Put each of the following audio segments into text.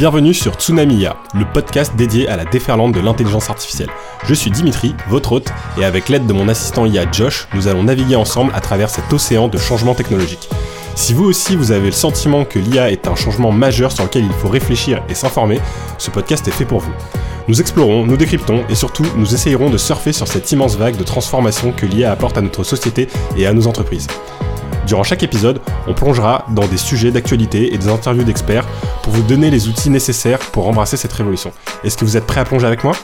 Bienvenue sur Tsunamiya, le podcast dédié à la déferlante de l'intelligence artificielle. Je suis Dimitri, votre hôte, et avec l'aide de mon assistant IA Josh, nous allons naviguer ensemble à travers cet océan de changements technologiques. Si vous aussi vous avez le sentiment que l'IA est un changement majeur sur lequel il faut réfléchir et s'informer, ce podcast est fait pour vous. Nous explorons, nous décryptons et surtout nous essayerons de surfer sur cette immense vague de transformation que l'IA apporte à notre société et à nos entreprises. Durant chaque épisode, on plongera dans des sujets d'actualité et des interviews d'experts pour vous donner les outils nécessaires pour embrasser cette révolution. Est-ce que vous êtes prêts à plonger avec moi?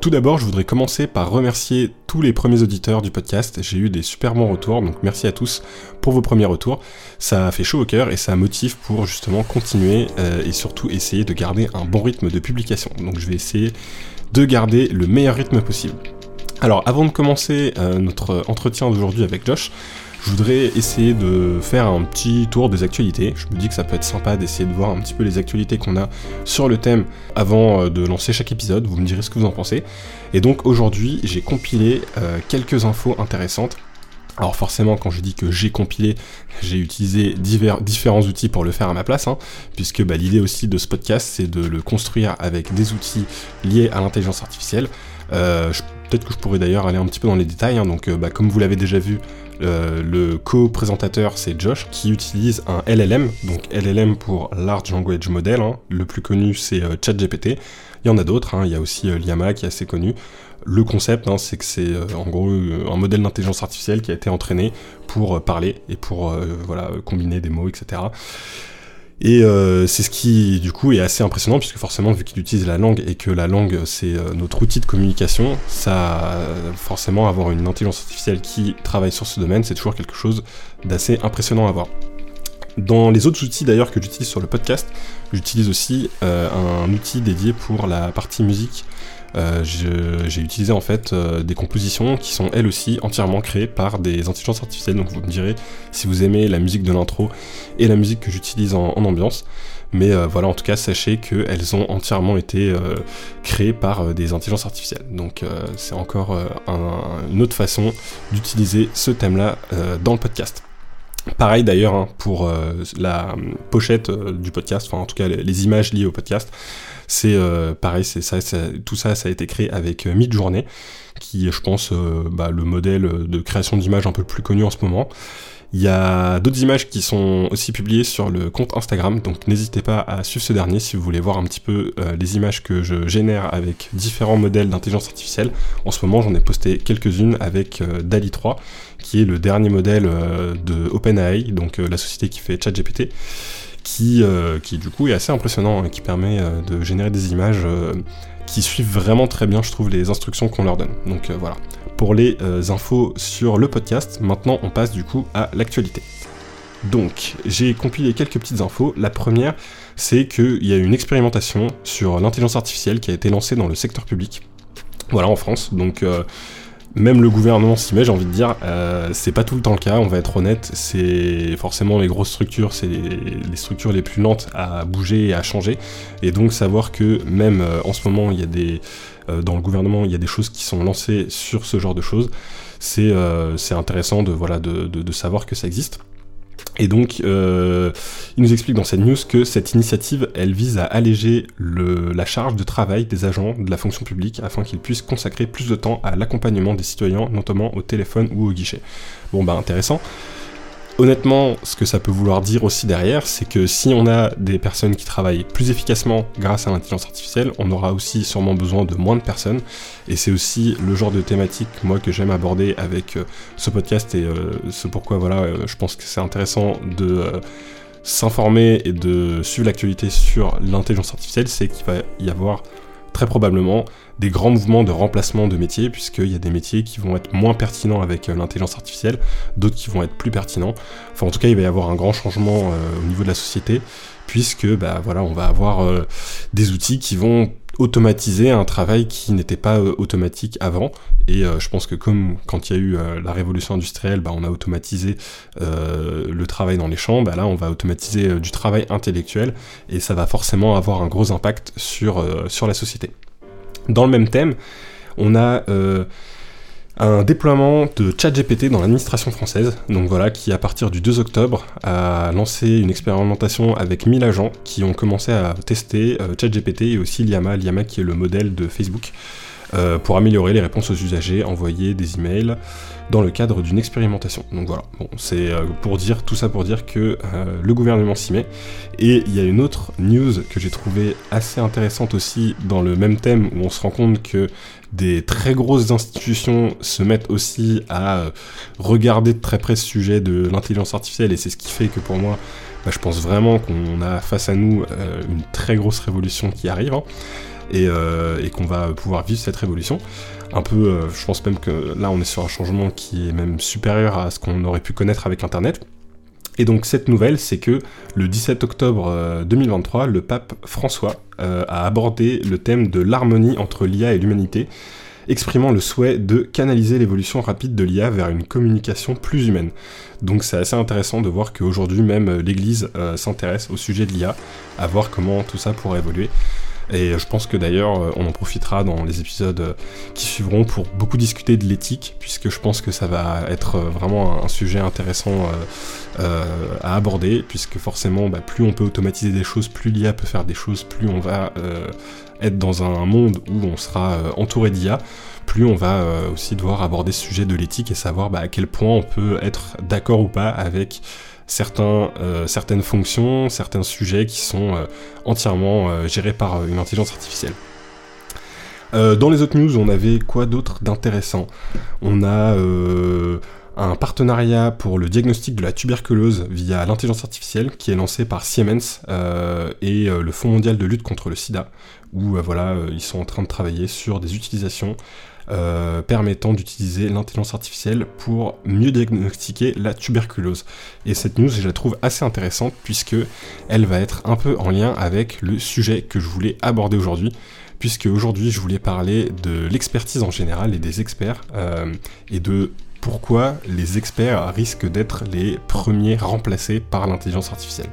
Tout d'abord, je voudrais commencer par remercier tous les premiers auditeurs du podcast. J'ai eu des super bons retours, donc merci à tous pour vos premiers retours. Ça fait chaud au cœur et ça motive pour justement continuer euh, et surtout essayer de garder un bon rythme de publication. Donc je vais essayer de garder le meilleur rythme possible. Alors avant de commencer euh, notre entretien d'aujourd'hui avec Josh, je voudrais essayer de faire un petit tour des actualités. Je me dis que ça peut être sympa d'essayer de voir un petit peu les actualités qu'on a sur le thème avant euh, de lancer chaque épisode. Vous me direz ce que vous en pensez. Et donc aujourd'hui, j'ai compilé euh, quelques infos intéressantes. Alors forcément, quand je dis que j'ai compilé, j'ai utilisé différents outils pour le faire à ma place, hein, puisque bah, l'idée aussi de ce podcast, c'est de le construire avec des outils liés à l'intelligence artificielle. Peut-être que je pourrais d'ailleurs aller un petit peu dans les détails. Hein. donc, euh, bah, comme vous l'avez déjà vu, euh, le co-présentateur c'est Josh qui utilise un LLM, donc LLM pour Large Language Model. Hein. le plus connu c'est ChatGPT. Il y en a d'autres. Hein. il y a aussi Llama qui est assez connu. Le concept, c'est que c'est en gros un modèle d'intelligence artificielle qui a été entraîné pour parler et pour voilà combiner des mots, etc. Et euh, c'est ce qui, du coup, est assez impressionnant, puisque forcément, vu qu'il utilise la langue et que la langue, c'est euh, notre outil de communication, ça, forcément, avoir une intelligence artificielle qui travaille sur ce domaine, c'est toujours quelque chose d'assez impressionnant à voir. Dans les autres outils d'ailleurs que j'utilise sur le podcast, j'utilise aussi euh, un outil dédié pour la partie musique euh, j'ai utilisé en fait euh, des compositions qui sont elles aussi entièrement créées par des intelligences artificielles. Donc vous me direz si vous aimez la musique de l'intro et la musique que j'utilise en, ambiance. Mais euh, voilà, en tout cas, sachez qu'elles ont entièrement été créées par des intelligences artificielles. Donc c'est encore une autre façon d'utiliser ce thème-là dans le podcast. Pareil d'ailleurs hein, pour la pochette du podcast, enfin en tout cas les images liées au podcast. C'est euh, pareil, c'est ça, tout ça, ça a été créé avec euh, Midjourney, qui est, je pense, euh, bah, le modèle de création d'images un peu plus connu en ce moment. Il y a d'autres images qui sont aussi publiées sur le compte Instagram, donc n'hésitez pas à suivre ce dernier si vous voulez voir un petit peu les images que je génère avec différents modèles d'intelligence artificielle. En ce moment, j'en ai posté quelques-unes avec DALI 3, qui est le dernier modèle de OpenAI, donc la société qui fait ChatGPT qui, euh, qui du coup est assez impressionnant et qui permet euh, de générer des images euh, qui suivent vraiment très bien, je trouve, les instructions qu'on leur donne. Donc voilà. Pour les infos sur le podcast, maintenant on passe du coup à l'actualité. Donc, j'ai compilé quelques petites infos. La première, c'est qu'il y a une expérimentation sur l'intelligence artificielle qui a été lancée dans le secteur public. Voilà, en France. Donc, même le gouvernement s'y met, j'ai envie de dire. Euh, c'est pas tout le temps le cas, on va être honnête. C'est forcément les grosses structures, c'est les, structures les plus lentes à bouger et à changer. Et donc savoir que même euh, en ce moment, il y a des euh, dans le gouvernement, il y a des choses qui sont lancées sur ce genre de choses. C'est intéressant de voilà de savoir que ça existe. Et donc, euh, il nous explique dans cette news que cette initiative, elle vise à alléger la charge de travail des agents de la fonction publique afin qu'ils puissent consacrer plus de temps à l'accompagnement des citoyens, notamment au téléphone ou au guichet. Bon, bah intéressant. Honnêtement, ce que ça peut vouloir dire aussi derrière, c'est que si on a des personnes qui travaillent plus efficacement grâce à l'intelligence artificielle, on aura aussi sûrement besoin de moins de personnes. Et c'est aussi le genre de thématique, moi, que j'aime aborder avec euh, ce podcast et euh, ce pourquoi, voilà, euh, je pense que c'est intéressant de s'informer et de suivre l'actualité sur l'intelligence artificielle, c'est qu'il va y avoir très probablement des grands mouvements de remplacement de métiers, puisqu'il y a des métiers qui vont être moins pertinents avec euh, l'intelligence artificielle, d'autres qui vont être plus pertinents. Enfin, en tout cas, il va y avoir un grand changement euh, au niveau de la société, puisque bah, voilà, on va avoir euh, des outils qui vont automatiser un travail qui n'était pas automatique avant. Et je pense que comme quand il y a eu la révolution industrielle, bah, on a automatisé le travail dans les champs, bah, là on va automatiser du travail intellectuel et ça va forcément avoir un gros impact sur, sur la société. Dans le même thème, on a euh, un déploiement de ChatGPT dans l'administration française, donc voilà, qui à partir du 2 octobre a lancé une expérimentation avec 1000 agents qui ont commencé à tester euh, ChatGPT et aussi Liama, Liama qui est le modèle de Facebook, euh, pour améliorer les réponses aux usagers, envoyer des emails dans le cadre d'une expérimentation. Donc voilà, bon, c'est euh, pour dire tout ça pour dire que le gouvernement s'y met. Et il y a une autre news que j'ai trouvé assez intéressante aussi dans le même thème où on se rend compte que des très grosses institutions se mettent aussi à euh, regarder de très près ce sujet de l'intelligence artificielle et c'est ce qui fait que pour moi, bah, je pense vraiment qu'on a face à nous euh, une très grosse révolution qui arrive hein, euh, et, qu'on va pouvoir vivre cette révolution. Un peu, je pense même que là on est sur un changement qui est même supérieur à ce qu'on aurait pu connaître avec Internet. Et donc cette nouvelle, c'est que le 17 octobre 2023, le pape François euh, a abordé le thème de l'harmonie entre l'IA et l'humanité, exprimant le souhait de canaliser l'évolution rapide de l'IA vers une communication plus humaine. Donc c'est assez intéressant de voir qu'aujourd'hui même l'Église euh, s'intéresse au sujet de l'IA, à voir comment tout ça pourrait évoluer. Et je pense que d'ailleurs, euh, on en profitera dans les épisodes euh, qui suivront pour beaucoup discuter de l'éthique, puisque je pense que ça va être euh, vraiment un sujet intéressant à aborder, puisque forcément, bah, plus on peut automatiser des choses, plus l'IA peut faire des choses, plus on va être dans un monde où on sera entouré d'IA, plus on va aussi devoir aborder ce sujet de l'éthique et savoir bah, à quel point on peut être d'accord ou pas avec euh, certaines fonctions, certains sujets qui sont euh, entièrement euh, gérés par une intelligence artificielle. dans les autres news, on avait quoi d'autre d'intéressant? On a un partenariat pour le diagnostic de la tuberculose via l'intelligence artificielle qui est lancé par Siemens et le Fonds mondial de lutte contre le sida, où voilà, ils sont en train de travailler sur des utilisations euh, permettant d'utiliser l'intelligence artificielle pour mieux diagnostiquer la tuberculose. Et cette news, je la trouve assez intéressante puisque elle va être un peu en lien avec le sujet que je voulais aborder aujourd'hui. Puisque aujourd'hui, je voulais parler de l'expertise en général et des experts euh, et de pourquoi les experts risquent d'être les premiers remplacés par l'intelligence artificielle.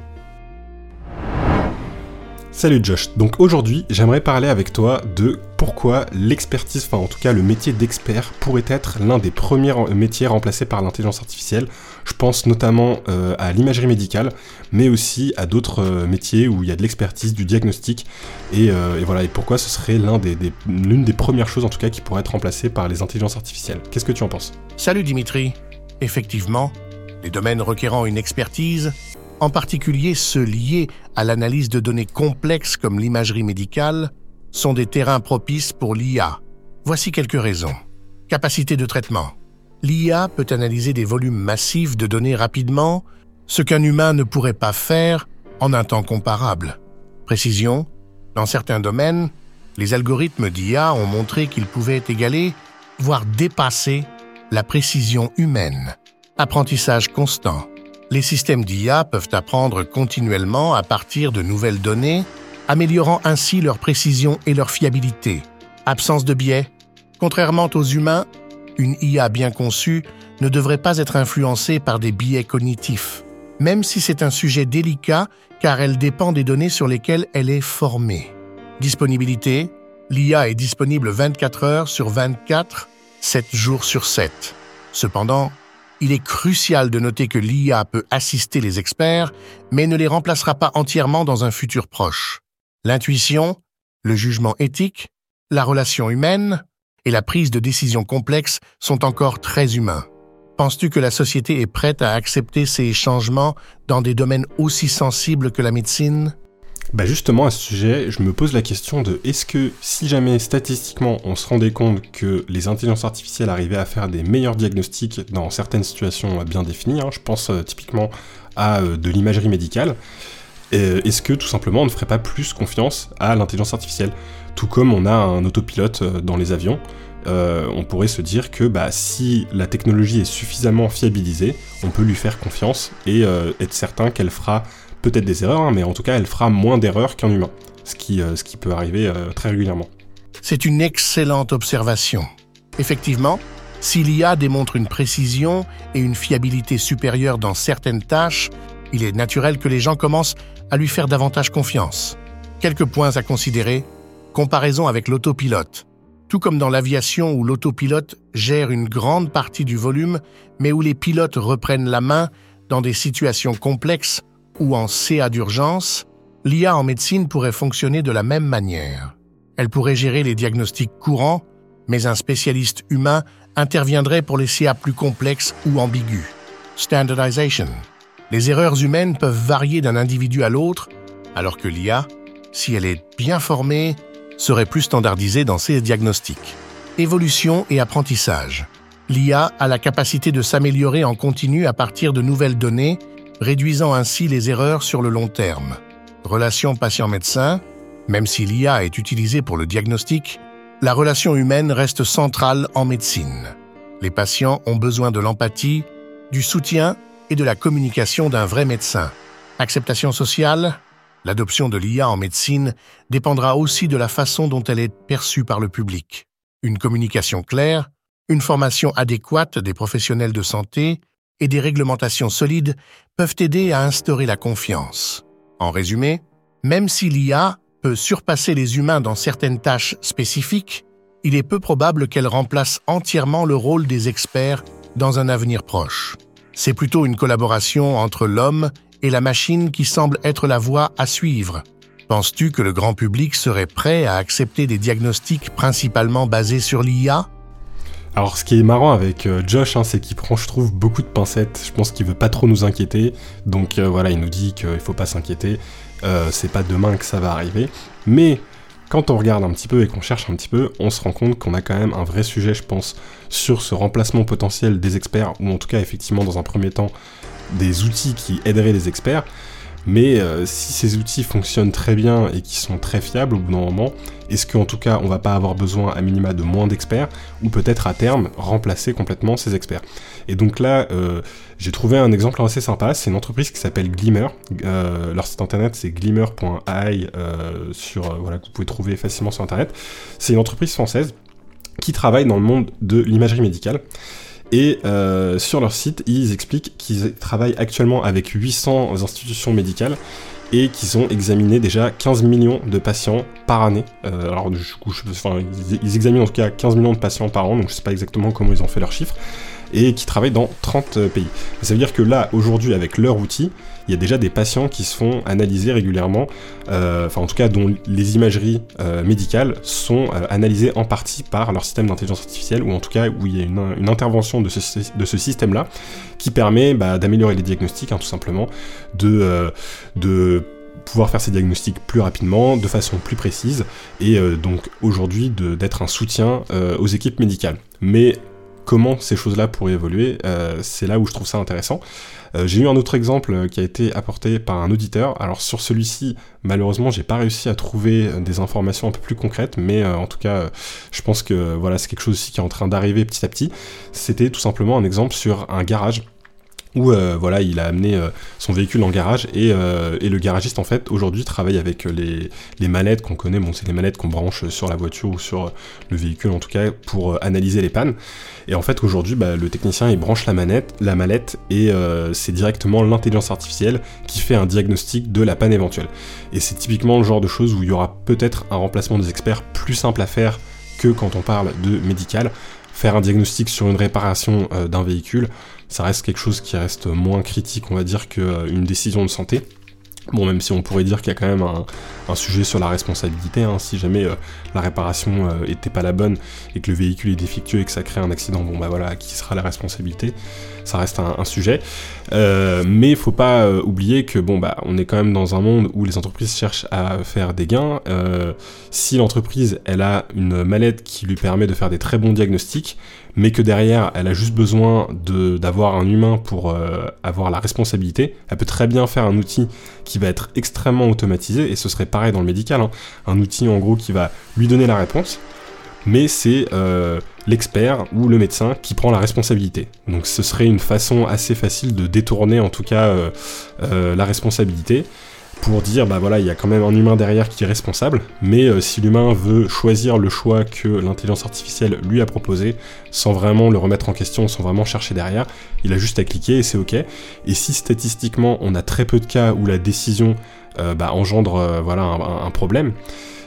Salut Josh, donc aujourd'hui j'aimerais parler avec toi de pourquoi l'expertise, enfin en tout cas le métier d'expert pourrait être l'un des premiers métiers remplacés par l'intelligence artificielle. Je pense notamment euh, à l'imagerie médicale, mais aussi à d'autres euh, métiers où il y a de l'expertise, du diagnostic, et, euh, voilà, et pourquoi ce serait l'une des, des premières choses en tout cas qui pourrait être remplacée par les intelligences artificielles. Qu'est-ce que tu en penses? Salut Dimitri, effectivement, les domaines requérant une expertise en particulier ceux liés à l'analyse de données complexes comme l'imagerie médicale, sont des terrains propices pour l'IA. Voici quelques raisons. Capacité de traitement. L'IA peut analyser des volumes massifs de données rapidement, ce qu'un humain ne pourrait pas faire en un temps comparable. Précision. Dans certains domaines, les algorithmes d'IA ont montré qu'ils pouvaient égaler, voire dépasser, la précision humaine. Apprentissage constant les systèmes d'IA peuvent apprendre continuellement à partir de nouvelles données, améliorant ainsi leur précision et leur fiabilité. Absence de biais. Contrairement aux humains, une IA bien conçue ne devrait pas être influencée par des biais cognitifs, même si c'est un sujet délicat car elle dépend des données sur lesquelles elle est formée. Disponibilité. L'IA est disponible 24 heures sur 24, 7 jours sur 7. Cependant, il est crucial de noter que l'IA peut assister les experts, mais ne les remplacera pas entièrement dans un futur proche. L'intuition, le jugement éthique, la relation humaine et la prise de décision complexe sont encore très humains. Penses-tu que la société est prête à accepter ces changements dans des domaines aussi sensibles que la médecine? Bah justement à ce sujet, je me pose la question de est-ce que si jamais statistiquement on se rendait compte que les intelligences artificielles arrivaient à faire des meilleurs diagnostics dans certaines situations bien définies, hein, je pense euh, typiquement à euh, de l'imagerie médicale, euh, est-ce que tout simplement on ne ferait pas plus confiance à l'intelligence artificielle? Tout comme on a un autopilote dans les avions, on pourrait se dire que bah, si la technologie est suffisamment fiabilisée, on peut lui faire confiance et être certain qu'elle fera peut-être des erreurs, hein, mais en tout cas, elle fera moins d'erreurs qu'un humain, ce qui, euh, ce qui peut arriver euh, très régulièrement. C'est une excellente observation. Effectivement, si l'IA démontre une précision et une fiabilité supérieures dans certaines tâches, il est naturel que les gens commencent à lui faire davantage confiance. Quelques points à considérer. Comparaison avec l'autopilote. Tout comme dans l'aviation où l'autopilote gère une grande partie du volume, mais où les pilotes reprennent la main dans des situations complexes ou en CA d'urgence, l'IA en médecine pourrait fonctionner de la même manière. Elle pourrait gérer les diagnostics courants, mais un spécialiste humain interviendrait pour les CA plus complexes ou ambigus. Standardization. Les erreurs humaines peuvent varier d'un individu à l'autre, alors que l'IA, si elle est bien formée, serait plus standardisée dans ses diagnostics. Évolution et apprentissage. L'IA a la capacité de s'améliorer en continu à partir de nouvelles données, réduisant ainsi les erreurs sur le long terme. Relation patient-médecin, même si l'IA est utilisée pour le diagnostic, la relation humaine reste centrale en médecine. Les patients ont besoin de l'empathie, du soutien et de la communication d'un vrai médecin. Acceptation sociale L'adoption de l'IA en médecine dépendra aussi de la façon dont elle est perçue par le public. Une communication claire, une formation adéquate des professionnels de santé et des réglementations solides peuvent aider à instaurer la confiance. En résumé, même si l'IA peut surpasser les humains dans certaines tâches spécifiques, il est peu probable qu'elle remplace entièrement le rôle des experts dans un avenir proche. C'est plutôt une collaboration entre l'homme et la machine qui semble être la voie à suivre. Penses-tu que le grand public serait prêt à accepter des diagnostics principalement basés sur l'IA alors, ce qui est marrant avec euh, Josh, hein, c'est qu'il prend, je trouve, beaucoup de pincettes. Je pense qu'il veut pas trop nous inquiéter. Donc euh, voilà, il nous dit qu'il faut pas s'inquiéter. Euh, c'est pas demain que ça va arriver. Mais quand on regarde un petit peu et qu'on cherche un petit peu, on se rend compte qu'on a quand même un vrai sujet, je pense, sur ce remplacement potentiel des experts, ou en tout cas, effectivement, dans un premier temps, des outils qui aideraient les experts. Mais euh, si ces outils fonctionnent très bien et qui sont très fiables au bout d'un moment, est-ce qu'en tout cas on va pas avoir besoin à minima de moins d'experts ou peut-être à terme remplacer complètement ces experts? Et donc là, euh, j'ai trouvé un exemple assez sympa. C'est une entreprise qui s'appelle Glimmer. Euh, leur site internet c'est glimmer.ai sur voilà que vous pouvez trouver facilement sur internet. C'est une entreprise française qui travaille dans le monde de l'imagerie médicale. Et euh, sur leur site, ils expliquent qu'ils travaillent actuellement avec 800 institutions médicales et qu'ils ont examiné déjà 15 millions de patients par année. Euh, alors du coup, enfin, ils, examinent en tout cas 15 millions de patients par an, donc je sais pas exactement comment ils ont fait leurs chiffres, et qui travaillent dans 30 euh, pays. ça veut dire que là, aujourd'hui, avec leur outil, il y a déjà des patients qui se font analyser régulièrement, euh, enfin en tout cas dont les imageries euh, médicales sont analysées en partie par leur système d'intelligence artificielle, ou en tout cas où il y a une, intervention de ce, système-là qui permet bah, d'améliorer les diagnostics, hein, tout simplement, de, de pouvoir faire ces diagnostics plus rapidement, de façon plus précise, et donc aujourd'hui d'être un soutien aux équipes médicales. Mais comment ces choses-là pourraient évoluer, c'est là où je trouve ça intéressant. Euh, j'ai eu un autre exemple euh, qui a été apporté par un auditeur. Alors sur celui-ci, malheureusement, j'ai pas réussi à trouver euh, des informations un peu plus concrètes, mais en tout cas, je pense que voilà, c'est quelque chose aussi qui est en train d'arriver petit à petit. C'était tout simplement un exemple sur un garage où voilà, il a amené son véhicule en garage et, le garagiste en fait aujourd'hui travaille avec les, les manettes qu'on connaît, bon c'est les manettes qu'on branche sur la voiture ou sur le véhicule en tout cas pour analyser les pannes. Et en fait, aujourd'hui, bah, le technicien il branche la manette, la mallette, et euh, c'est directement l'intelligence artificielle qui fait un diagnostic de la panne éventuelle. Et c'est typiquement le genre de choses où il y aura peut-être un remplacement des experts plus simple à faire que quand on parle de médical. Faire un diagnostic sur une réparation euh, d'un véhicule, ça reste quelque chose qui reste moins critique, on va dire, qu'une euh, décision de santé. Bon, même si on pourrait dire qu'il y a quand même un, sujet sur la responsabilité, hein. si jamais euh, la réparation euh, était pas la bonne et que le véhicule est défectueux et que ça crée un accident, bon bah voilà, qui sera la responsabilité? Ça reste un, sujet. Euh, mais faut pas oublier que bon bah on est quand même dans un monde où les entreprises cherchent à faire des gains. si l'entreprise elle a une mallette qui lui permet de faire des très bons diagnostics, mais que derrière, elle a juste besoin d'avoir un humain pour euh, avoir la responsabilité, elle peut très bien faire un outil qui va être extrêmement automatisé, et ce serait pareil dans le médical, hein. un outil en gros qui va lui donner la réponse, mais c'est euh, l'expert ou le médecin qui prend la responsabilité. Donc ce serait une façon assez facile de détourner en tout cas euh, la responsabilité pour dire bah voilà il y a quand même un humain derrière qui est responsable mais euh, si l'humain veut choisir le choix que l'intelligence artificielle lui a proposé sans vraiment le remettre en question sans vraiment chercher derrière il a juste à cliquer et c'est ok. Et si statistiquement on a très peu de cas où la décision euh, bah, engendre euh, voilà un, problème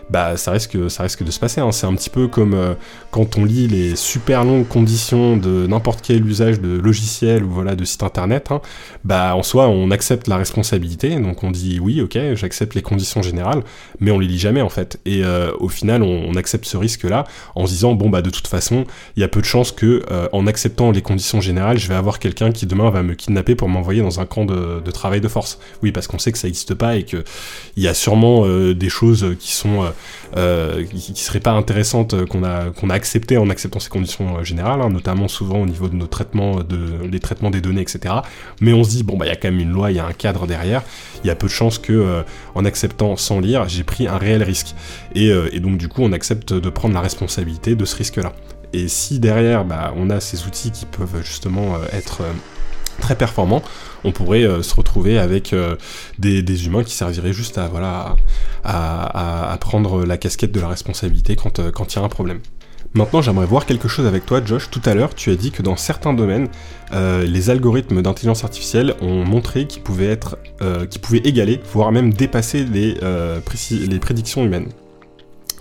bah ça risque, ça risque de se passer. Hein. C'est un petit peu comme euh, quand on lit les super longues conditions de n'importe quel usage de logiciel ou voilà de site internet. Hein. Bah en soi, on accepte la responsabilité, donc on dit oui, ok, j'accepte les conditions générales, mais on les lit jamais en fait. Et euh, au final, on, accepte ce risque-là en se disant bon bah de toute façon, il y a peu de chances que euh, en acceptant les conditions générales, je vais avoir quelqu'un qui demain va me kidnapper pour m'envoyer dans un camp de, de, travail de force. Oui, parce qu'on sait que ça n'existe pas et que il y a sûrement des choses qui sont euh, qui, qui serait pas intéressante euh, qu'on a qu'on a accepté en acceptant ces conditions euh, générales, hein, notamment souvent au niveau de nos traitements, de les traitements des données, etc. Mais on se dit bon bah il y a quand même une loi, il y a un cadre derrière. Il y a peu de chances que en acceptant sans lire, j'ai pris un réel risque. Et, et donc du coup on accepte de prendre la responsabilité de ce risque-là. Et si derrière, bah, on a ces outils qui peuvent justement être très performants, on pourrait euh, se retrouver avec euh, des, humains qui serviraient juste à, voilà, à, prendre la casquette de la responsabilité quand euh, il y a un problème. Maintenant, j'aimerais voir quelque chose avec toi, Josh. Tout à l'heure, tu as dit que dans certains domaines, les algorithmes d'intelligence artificielle ont montré qu'ils pouvaient pouvaient égaler, voire même dépasser les, les prédictions humaines.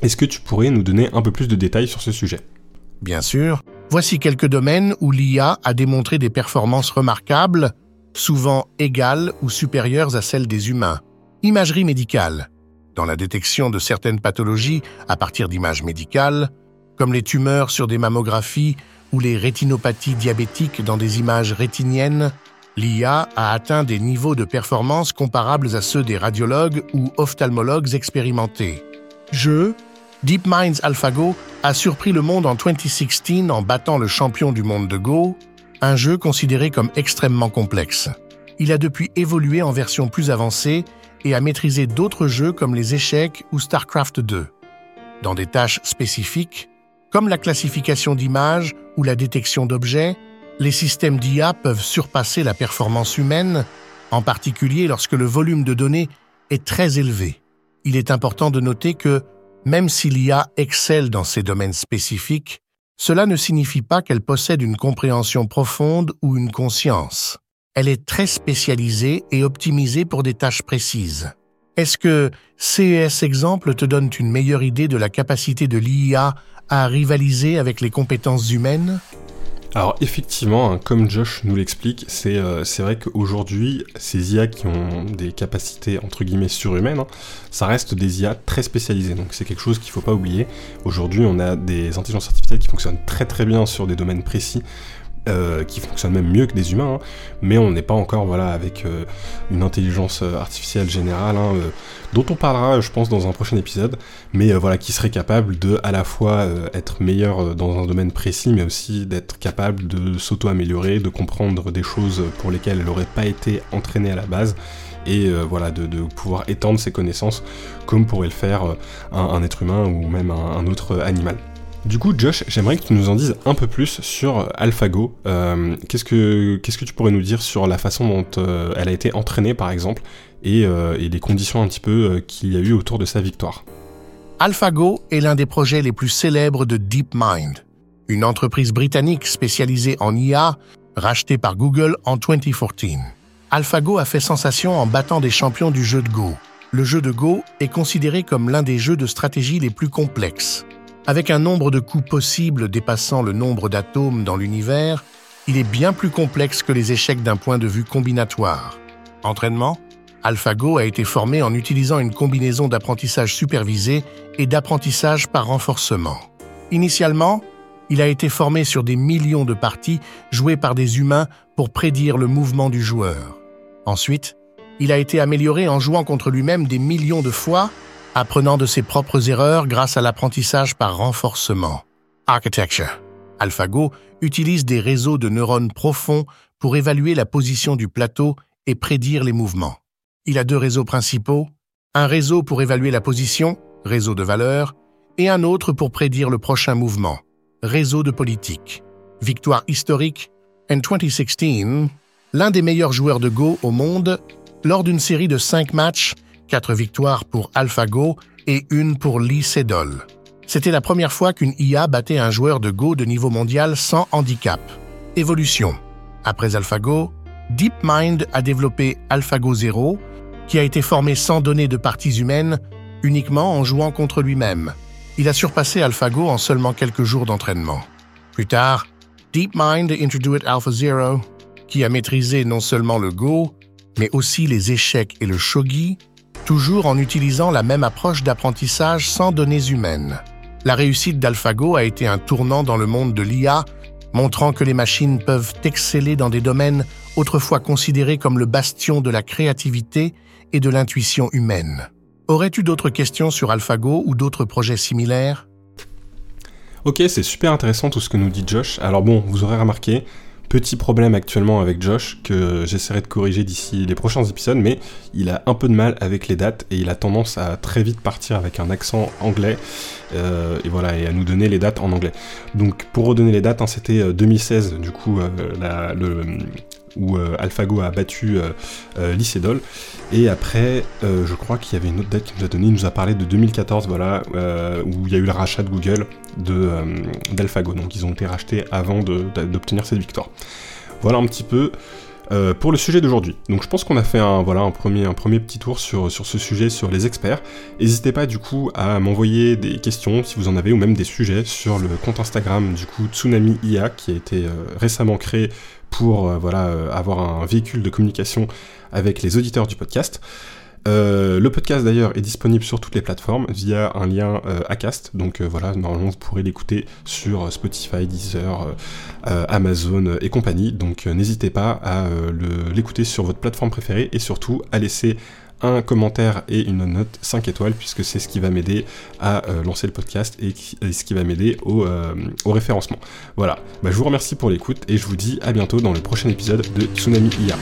Est-ce que tu pourrais nous donner un peu plus de détails sur ce sujet? Bien sûr. Voici quelques domaines où l'IA a démontré des performances remarquables souvent égales ou supérieures à celles des humains. Imagerie médicale. Dans la détection de certaines pathologies à partir d'images médicales, comme les tumeurs sur des mammographies ou les rétinopathies diabétiques dans des images rétiniennes, l'IA a atteint des niveaux de performance comparables à ceux des radiologues ou ophtalmologues expérimentés. Jeux, DeepMind's AlphaGo a surpris le monde en 2016 en battant le champion du monde de Go, un jeu considéré comme extrêmement complexe. Il a depuis évolué en version plus avancée et a maîtrisé d'autres jeux comme les échecs ou StarCraft 2. Dans des tâches spécifiques, comme la classification d'images ou la détection d'objets, les systèmes d'IA peuvent surpasser la performance humaine, en particulier lorsque le volume de données est très élevé. Il est important de noter que, même si l'IA excelle dans ces domaines spécifiques, cela ne signifie pas qu'elle possède une compréhension profonde ou une conscience. Elle est très spécialisée et optimisée pour des tâches précises. Est-ce que CES Exemple te donne une meilleure idée de la capacité de l'IA à rivaliser avec les compétences humaines? Alors effectivement, hein, comme Josh nous l'explique, euh, c'est vrai qu'aujourd'hui, ces IA qui ont des capacités entre guillemets surhumaines, hein, ça reste des IA très spécialisées. Donc c'est quelque chose qu'il ne faut pas oublier. Aujourd'hui, on a des intelligences artificielles qui fonctionnent très très bien sur des domaines précis. Euh, qui fonctionnent même mieux que des humains, hein. mais on n'est pas encore voilà avec euh, une intelligence euh, artificielle générale hein, dont on parlera, je pense, dans un prochain épisode, mais voilà qui serait capable de à la fois être meilleur dans un domaine précis, mais aussi d'être capable de s'auto-améliorer, de comprendre des choses pour lesquelles elle n'aurait pas été entraînée à la base et voilà de, pouvoir étendre ses connaissances comme pourrait le faire un, être humain ou même un autre animal. Du coup, Josh, j'aimerais que tu nous en dises un peu plus sur AlphaGo. Euh, qu'est-ce, que, tu pourrais nous dire sur la façon dont euh, elle a été entraînée, par exemple, et, euh, et les conditions un petit peu qu'il y a eu autour de sa victoire? AlphaGo est l'un des projets les plus célèbres de DeepMind, une entreprise britannique spécialisée en IA rachetée par Google en 2014. AlphaGo a fait sensation en battant des champions du jeu de Go. Le jeu de Go est considéré comme l'un des jeux de stratégie les plus complexes. Avec un nombre de coups possibles dépassant le nombre d'atomes dans l'univers, il est bien plus complexe que les échecs d'un point de vue combinatoire. Entraînement AlphaGo a été formé en utilisant une combinaison d'apprentissage supervisé et d'apprentissage par renforcement. Initialement, il a été formé sur des millions de parties jouées par des humains pour prédire le mouvement du joueur. Ensuite, il a été amélioré en jouant contre lui-même des millions de fois apprenant de ses propres erreurs grâce à l'apprentissage par renforcement. Architecture. AlphaGo utilise des réseaux de neurones profonds pour évaluer la position du plateau et prédire les mouvements. Il a deux réseaux principaux, un réseau pour évaluer la position, réseau de valeurs, et un autre pour prédire le prochain mouvement, réseau de politique. Victoire historique, en 2016, l'un des meilleurs joueurs de Go au monde, lors d'une série de cinq matchs, quatre victoires pour AlphaGo et une pour Lee Sedol. C'était la première fois qu'une IA battait un joueur de Go de niveau mondial sans handicap. Évolution. Après AlphaGo, DeepMind a développé AlphaGo Zero, qui a été formé sans données de parties humaines, uniquement en jouant contre lui-même. Il a surpassé AlphaGo en seulement quelques jours d'entraînement. Plus tard, DeepMind introduit AlphaZero, qui a maîtrisé non seulement le Go, mais aussi les échecs et le shogi, toujours en utilisant la même approche d'apprentissage sans données humaines. La réussite d'AlphaGo a été un tournant dans le monde de l'IA, montrant que les machines peuvent exceller dans des domaines autrefois considérés comme le bastion de la créativité et de l'intuition humaine. Aurais-tu d'autres questions sur AlphaGo ou d'autres projets similaires? Ok, c'est super intéressant tout ce que nous dit Josh. Alors bon, vous aurez remarqué, Petit problème actuellement avec Josh que j'essaierai de corriger d'ici les prochains épisodes, mais il a un peu de mal avec les dates et il a tendance à très vite partir avec un accent anglais euh, et voilà et à nous donner les dates en anglais. Donc pour redonner les dates, hein, c'était 2016 euh, du coup euh, où AlphaGo a battu euh. Et après, je crois qu'il y avait une autre date qu'il nous a donnée. Il nous a parlé de 2014, voilà, où il y a eu le rachat de Google d'AlphaGo. Donc ils ont été rachetés avant d'obtenir cette victoire. Voilà un petit peu pour le sujet d'aujourd'hui. Donc je pense qu'on a fait un, premier, petit tour sur, ce sujet, sur les experts. N'hésitez pas du coup à m'envoyer des questions si vous en avez ou même des sujets sur le compte Instagram du coup Tsunami IA qui a été récemment créé pour euh, euh, avoir un véhicule de communication avec les auditeurs du podcast. Euh, le podcast d'ailleurs est disponible sur toutes les plateformes via un lien Acast, donc voilà, normalement vous pourrez l'écouter sur Spotify, Deezer, Amazon et compagnie, donc n'hésitez pas à l'écouter sur votre plateforme préférée et surtout à laisser un commentaire et une note 5 étoiles, puisque c'est ce qui va m'aider à euh, lancer le podcast et, ce qui va m'aider au, euh, référencement. Voilà, bah, je vous remercie pour l'écoute et je vous dis à bientôt dans le prochain épisode de Tsunami IA.